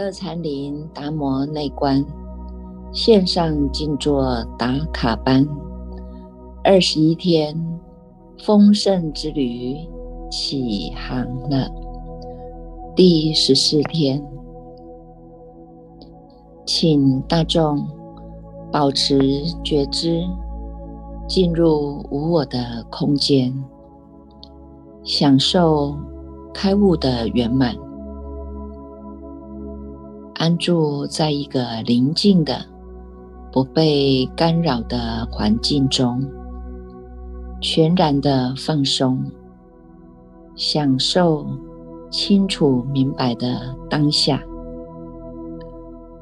乐禅林达摩内观线上静坐打卡班，二十一天丰盛之旅起航了。第十四天，请大众保持觉知，进入无我的空间，享受开悟的圆满。安住在一个宁静的、不被干扰的环境中，全然的放松，享受清楚明白的当下。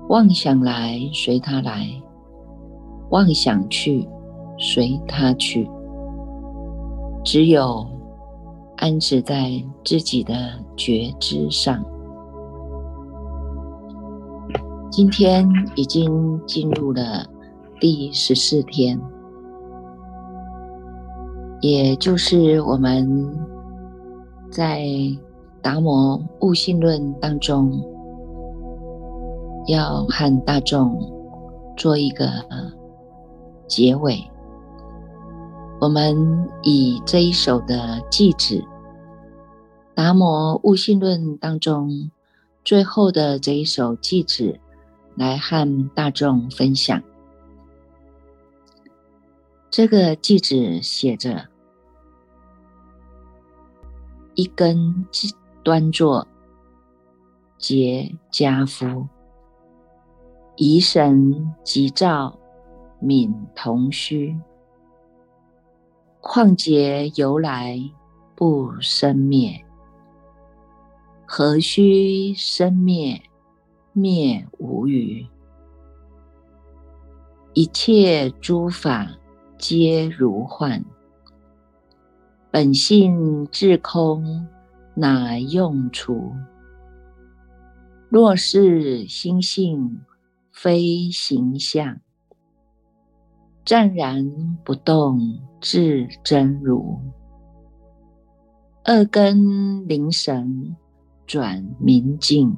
妄想来随它来，妄想去随它去，只有安止在自己的觉知上。今天已经进入了第十四天，也就是我们在《达摩悟性论》当中要和大众做一个结尾。我们以这一首的偈子，《达摩悟性论》当中最后的这一首偈子。来和大众分享。这个句子写着：“一根端坐，结家夫；疑神急躁，敏同虚。况劫由来不生灭，何须生灭？”灭无余，一切诸法皆如幻，本性自空，哪用处？若是心性非形象，湛然不动，自真如。二根灵神转明镜。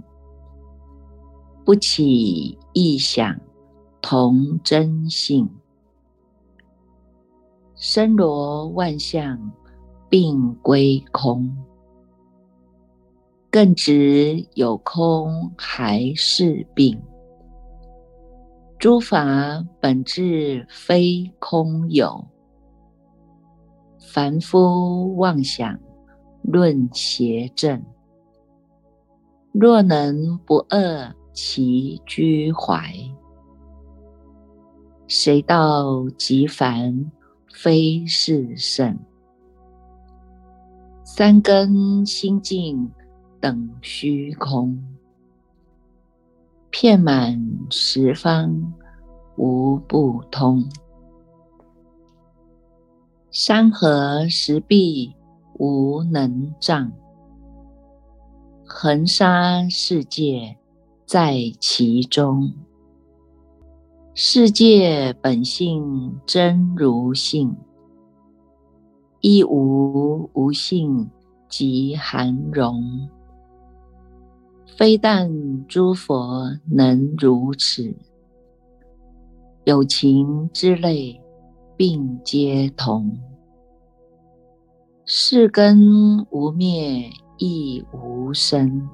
不起意想，同真性；身罗万象，并归空。更知有空还是病？诸法本质非空有，凡夫妄想论邪正。若能不恶。其居怀，谁道极凡非是圣？三根心境等虚空，遍满十方无不通。山河石壁无能障，横沙世界。在其中，世界本性真如性，亦无无性即含容。非但诸佛能如此，有情之类并皆同。世根无灭，亦无生。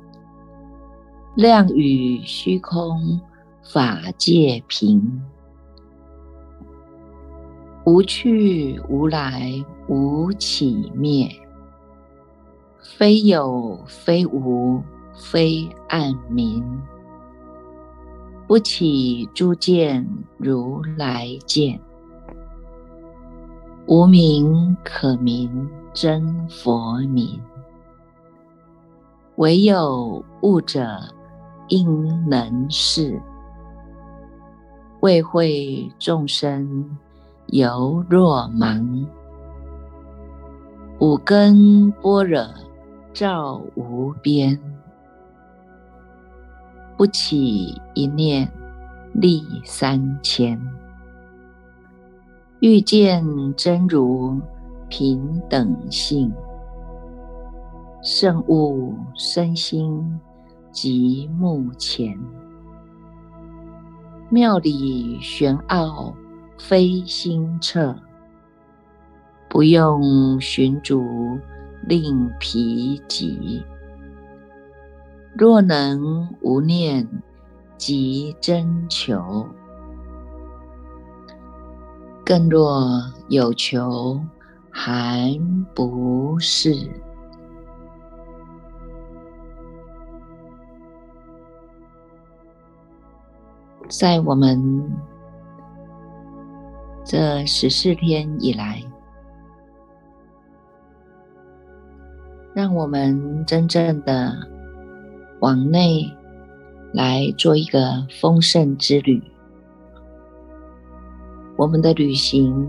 量与虚空法界平，无去无来无起灭，非有非无非暗明，不起诸见如来见，无名可名真佛名，唯有悟者。应能是，未会众生犹若盲。五根般若照无边，不起一念立三千。欲见真如平等性，圣悟身心。及目前。妙理玄奥非心测，不用寻主令疲疾。若能无念即真求，更若有求还不是。在我们这十四天以来，让我们真正的。往内来做一个丰盛之旅。我们的旅行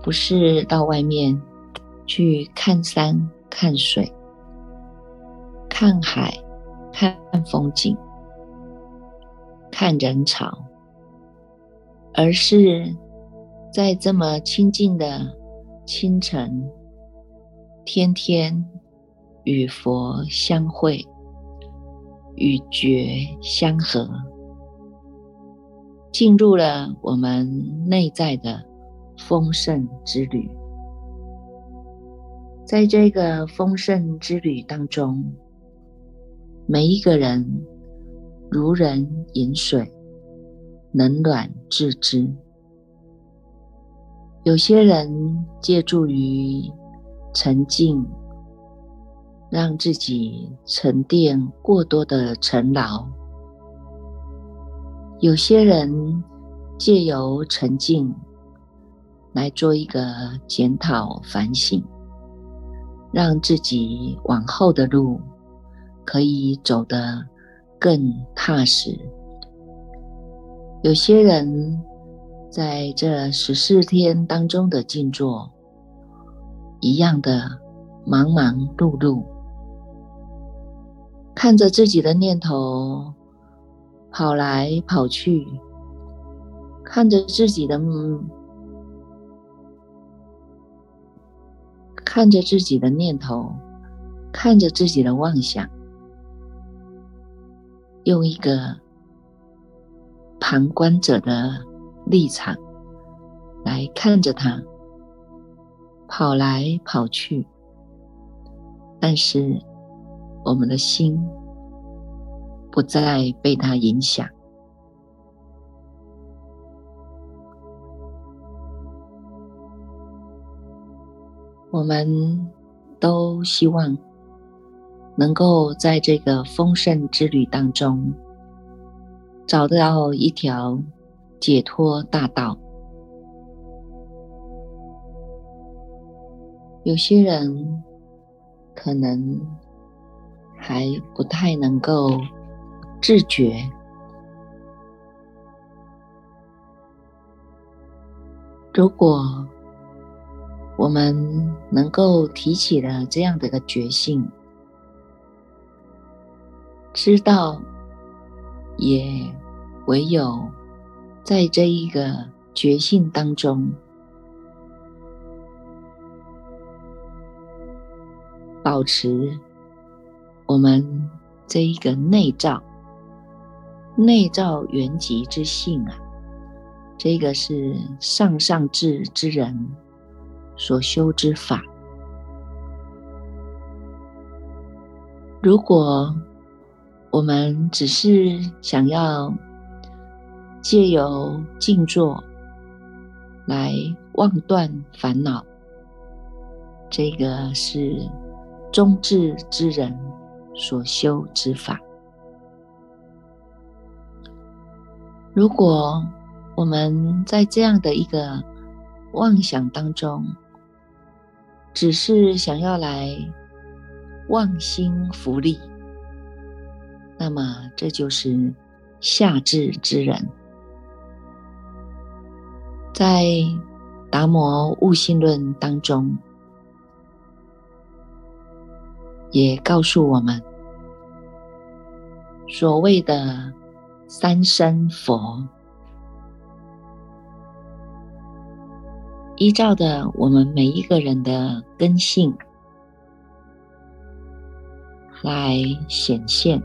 不是到外面去看山、看水、看海、看风景、看人潮，而是在这么清静的清晨，天天与佛相会。与觉相合，进入了我们内在的丰盛之旅。在这个丰盛之旅当中，每一个人如人饮水，冷暖自知。有些人借助于沉静。让自己沉淀过多的尘劳，有些人借由沉静来做一个检讨反省，让自己往后的路可以走得更踏实。有些人在这十四天当中的静坐，一样的忙忙碌碌。看着自己的念头跑来跑去，看着自己的看着自己的念头，看着自己的妄想，用一个旁观者的立场来看着他跑来跑去，但是。我们的心不再被他影响，我们都希望能够在这个丰盛之旅当中找到一条解脱大道。有些人可能。还不太能够自觉。如果我们能够提起了这样的一个觉性，知道，也唯有在这一个觉性当中，保持。我们这一个内照，内照原极之性啊，这个是上上智之人所修之法。如果我们只是想要借由静坐来忘断烦恼，这个是中智之人。所修之法，如果我们在这样的一个妄想当中，只是想要来忘心福利，那么这就是下智之人。在《达摩悟性论》当中。也告诉我们，所谓的三生佛，依照的我们每一个人的根性来显现，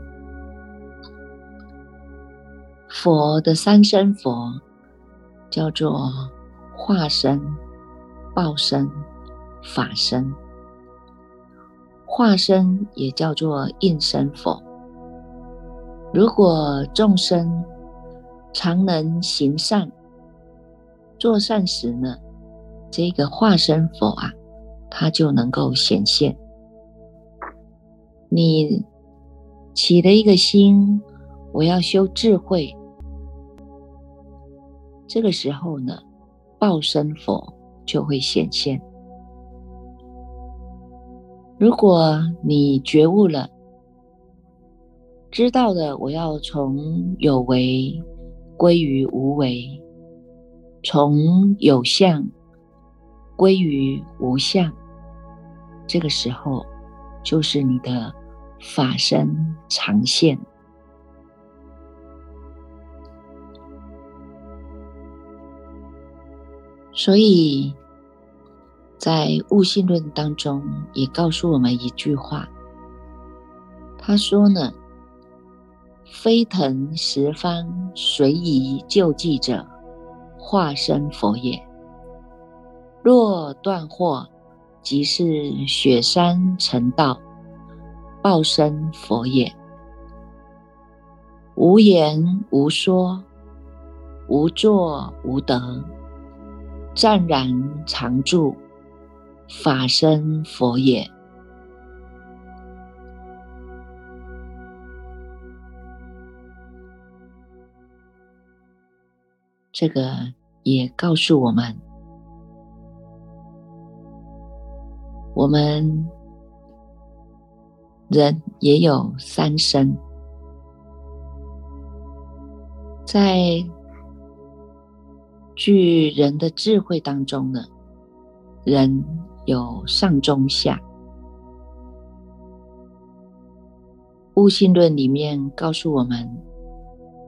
佛的三身佛叫做化身、报身、法身。化身也叫做应身佛。如果众生常能行善、做善时呢，这个化身佛啊，它就能够显现。你起了一个心，我要修智慧，这个时候呢，报身佛就会显现。如果你觉悟了，知道了，我要从有为归于无为，从有相归于无相，这个时候就是你的法身常现。所以。在悟性论当中，也告诉我们一句话。他说呢：“飞腾十方随宜救济者，化身佛也；若断惑，即是雪山成道，报身佛也。无言无说，无作无得，湛然常住。”法身佛也，这个也告诉我们，我们人也有三身，在据人的智慧当中呢，人。有上中下，悟性论里面告诉我们，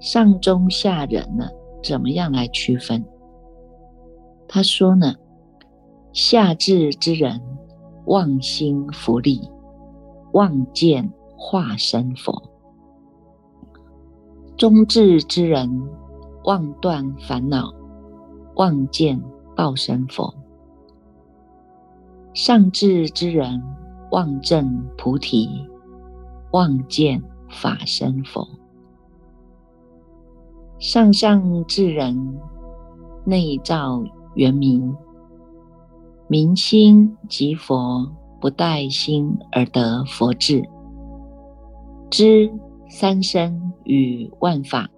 上中下人呢，怎么样来区分？他说呢，下智之人妄心福利，妄见化身佛；中智之人妄断烦恼，妄见报身佛。上智之人望证菩提，望见法身佛；上上智人内照圆明，明心即佛，不待心而得佛智，知三身与万法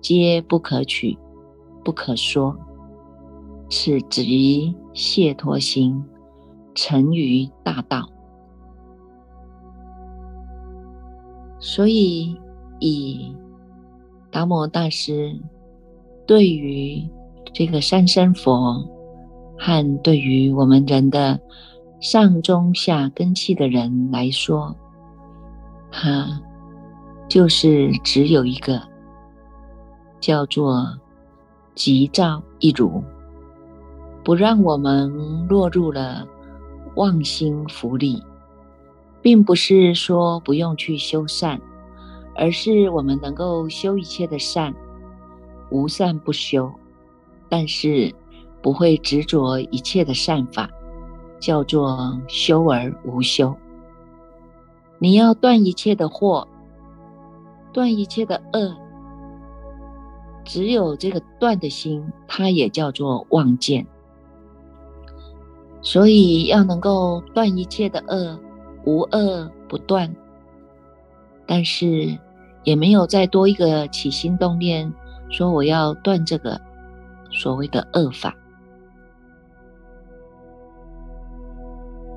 皆不可取、不可说，此即解脱心。成于大道，所以以达摩大师对于这个三身佛和对于我们人的上中下根器的人来说，他就是只有一个叫做急躁一如，不让我们落入了。妄心福利，并不是说不用去修善，而是我们能够修一切的善，无善不修，但是不会执着一切的善法，叫做修而无修。你要断一切的祸，断一切的恶，只有这个断的心，它也叫做妄见。所以要能够断一切的恶，无恶不断。但是也没有再多一个起心动念，说我要断这个所谓的恶法。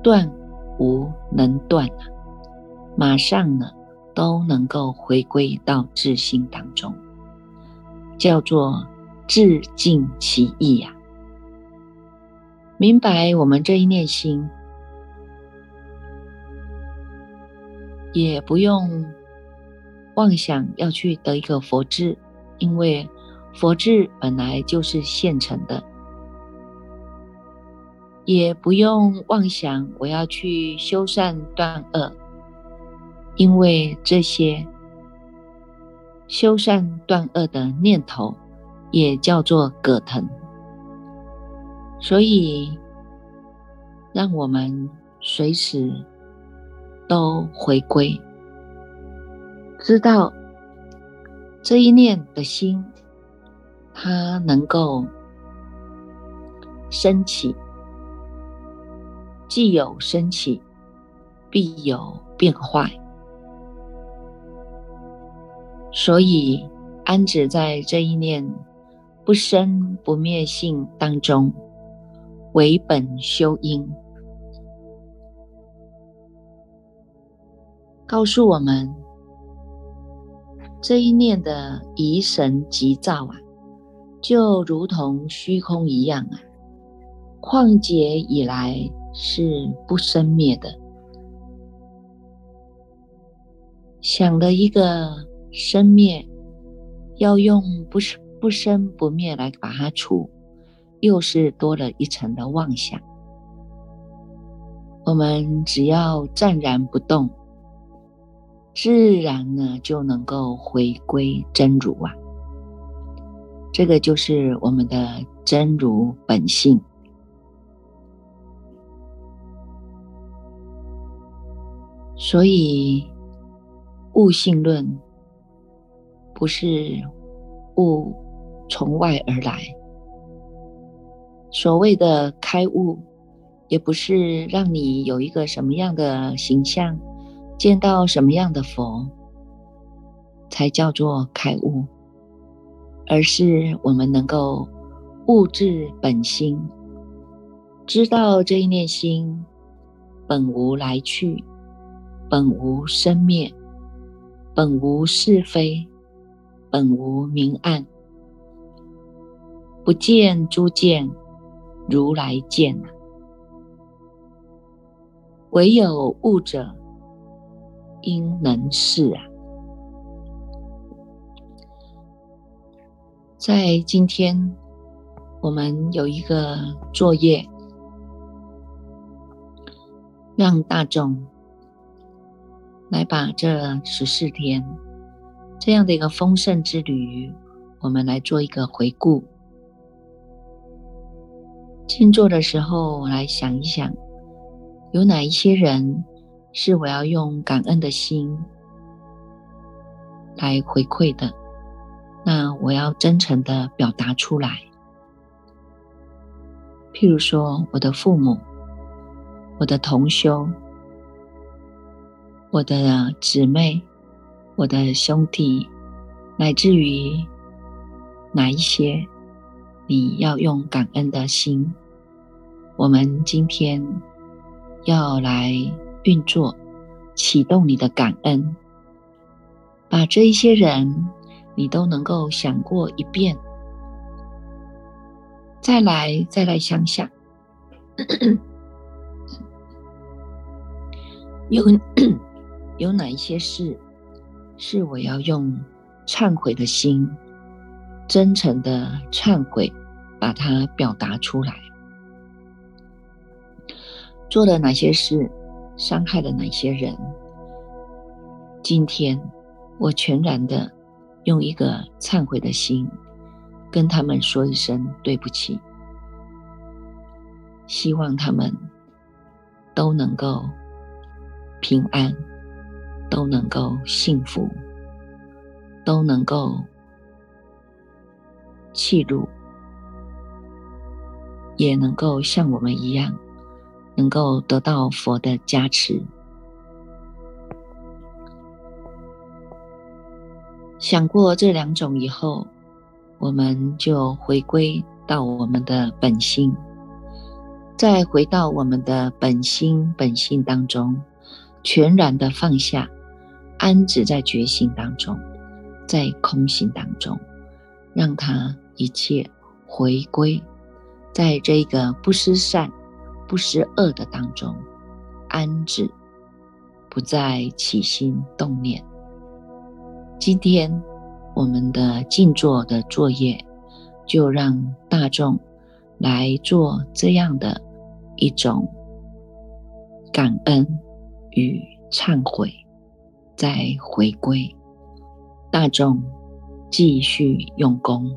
断无能断马上呢都能够回归到自性当中，叫做自尽其意呀。明白我们这一念心，也不用妄想要去得一个佛智，因为佛智本来就是现成的；也不用妄想我要去修善断恶，因为这些修善断恶的念头，也叫做葛藤。所以，让我们随时都回归，知道这一念的心，它能够升起，既有升起，必有变坏。所以，安止在这一念不生不灭性当中。为本修因，告诉我们这一念的疑神急躁啊，就如同虚空一样啊，旷劫以来是不生灭的。想了一个生灭，要用不是不生不灭来把它除。又是多了一层的妄想。我们只要暂然不动，自然呢就能够回归真如啊。这个就是我们的真如本性。所以悟性论不是悟从外而来。所谓的开悟，也不是让你有一个什么样的形象，见到什么样的佛，才叫做开悟，而是我们能够悟至本心，知道这一念心本无来去，本无生灭，本无是非，本无明暗，不见诸见。如来见唯有悟者，应能是啊。在今天，我们有一个作业，让大众来把这十四天这样的一个丰盛之旅，我们来做一个回顾。静坐的时候，我来想一想，有哪一些人是我要用感恩的心来回馈的？那我要真诚的表达出来。譬如说，我的父母、我的同修、我的姊妹、我的兄弟，乃至于哪一些？你要用感恩的心，我们今天要来运作，启动你的感恩，把这一些人你都能够想过一遍，再来再来想想，有有哪一些事是我要用忏悔的心。真诚的忏悔，把它表达出来。做了哪些事，伤害了哪些人？今天我全然的用一个忏悔的心，跟他们说一声对不起。希望他们都能够平安，都能够幸福，都能够。气入，也能够像我们一样，能够得到佛的加持。想过这两种以后，我们就回归到我们的本心，再回到我们的本心本性当中，全然的放下，安止在觉醒当中，在空性当中，让它。一切回归，在这个不失善、不失恶的当中安止，不再起心动念。今天我们的静坐的作业，就让大众来做这样的一种感恩与忏悔，再回归大众。继续用功。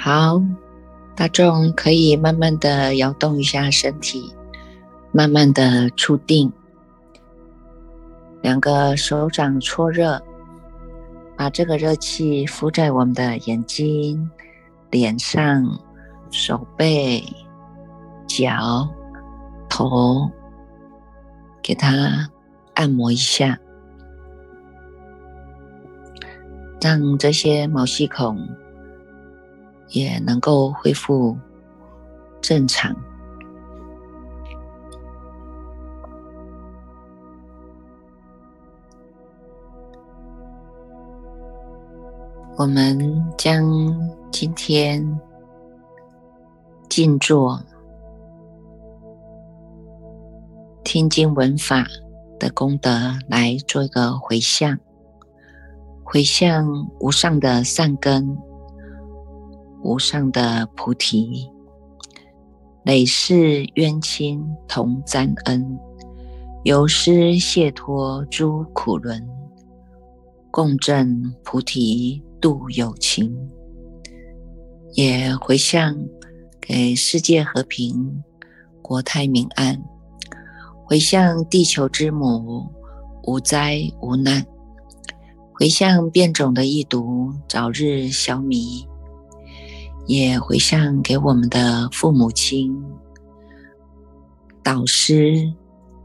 好，大众可以慢慢的摇动一下身体，慢慢的触定，两个手掌搓热，把这个热气敷在我们的眼睛、脸上、手背、脚、头，给它按摩一下，让这些毛细孔。也能够恢复正常。我们将今天静坐、听经闻法的功德来做一个回向，回向无上的善根。无上的菩提，累世冤亲同沾恩，由师解脱诸苦轮，共振菩提度有情。也回向给世界和平、国泰民安，回向地球之母无灾无难，回向变种的疫毒早日消弭。也回向给我们的父母亲，导师、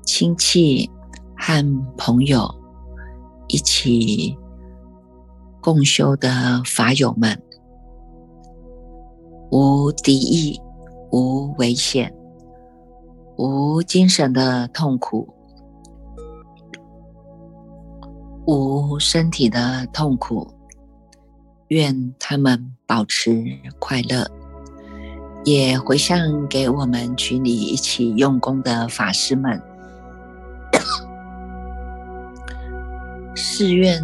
亲戚和朋友一起共修的法友们，无敌意，无危险，无精神的痛苦，无身体的痛苦。愿他们保持快乐。也回向给我们群里一起用功的法师们，寺院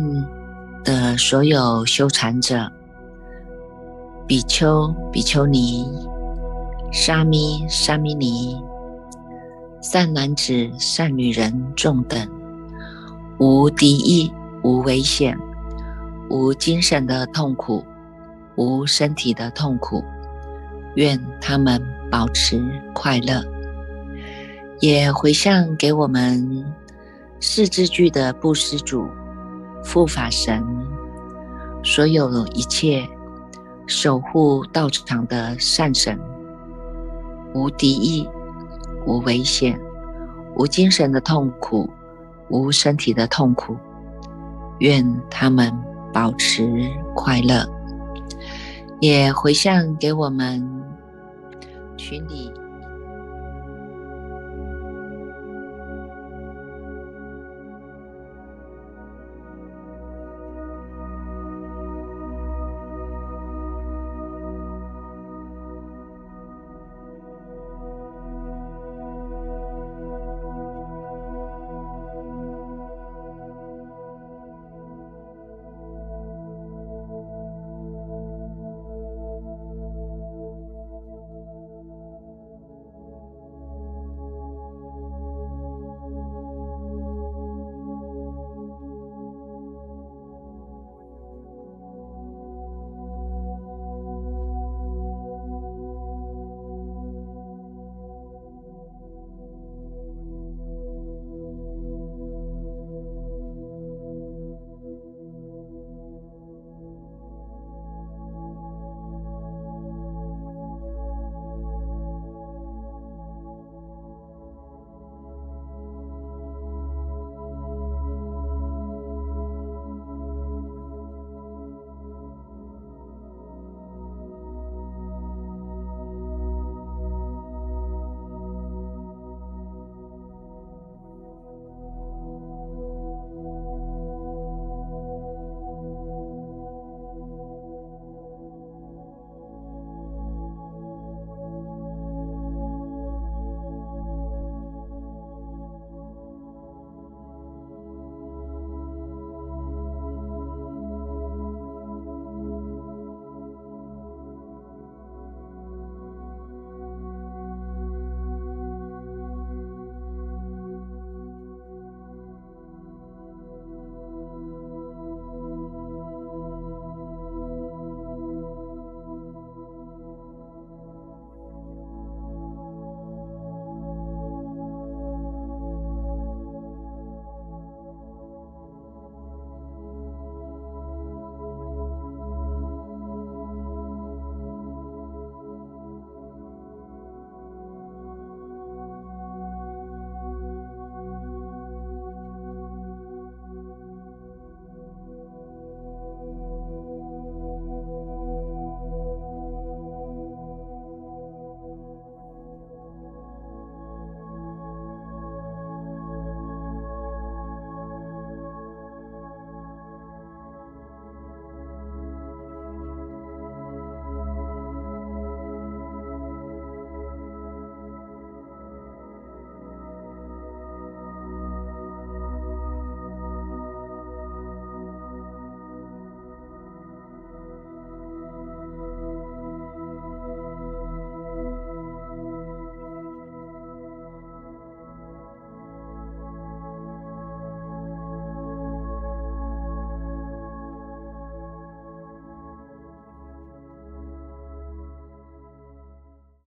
的所有修禅者、比丘、比丘尼、沙弥、沙弥尼、善男子、善女人众等，无敌意，无危险，无精神的痛苦，无身体的痛苦。愿他们保持快乐，也回向给我们四字句的布施主、护法神，所有一切守护道场的善神，无敌意、无危险、无精神的痛苦、无身体的痛苦。愿他们保持快乐，也回向给我们。群里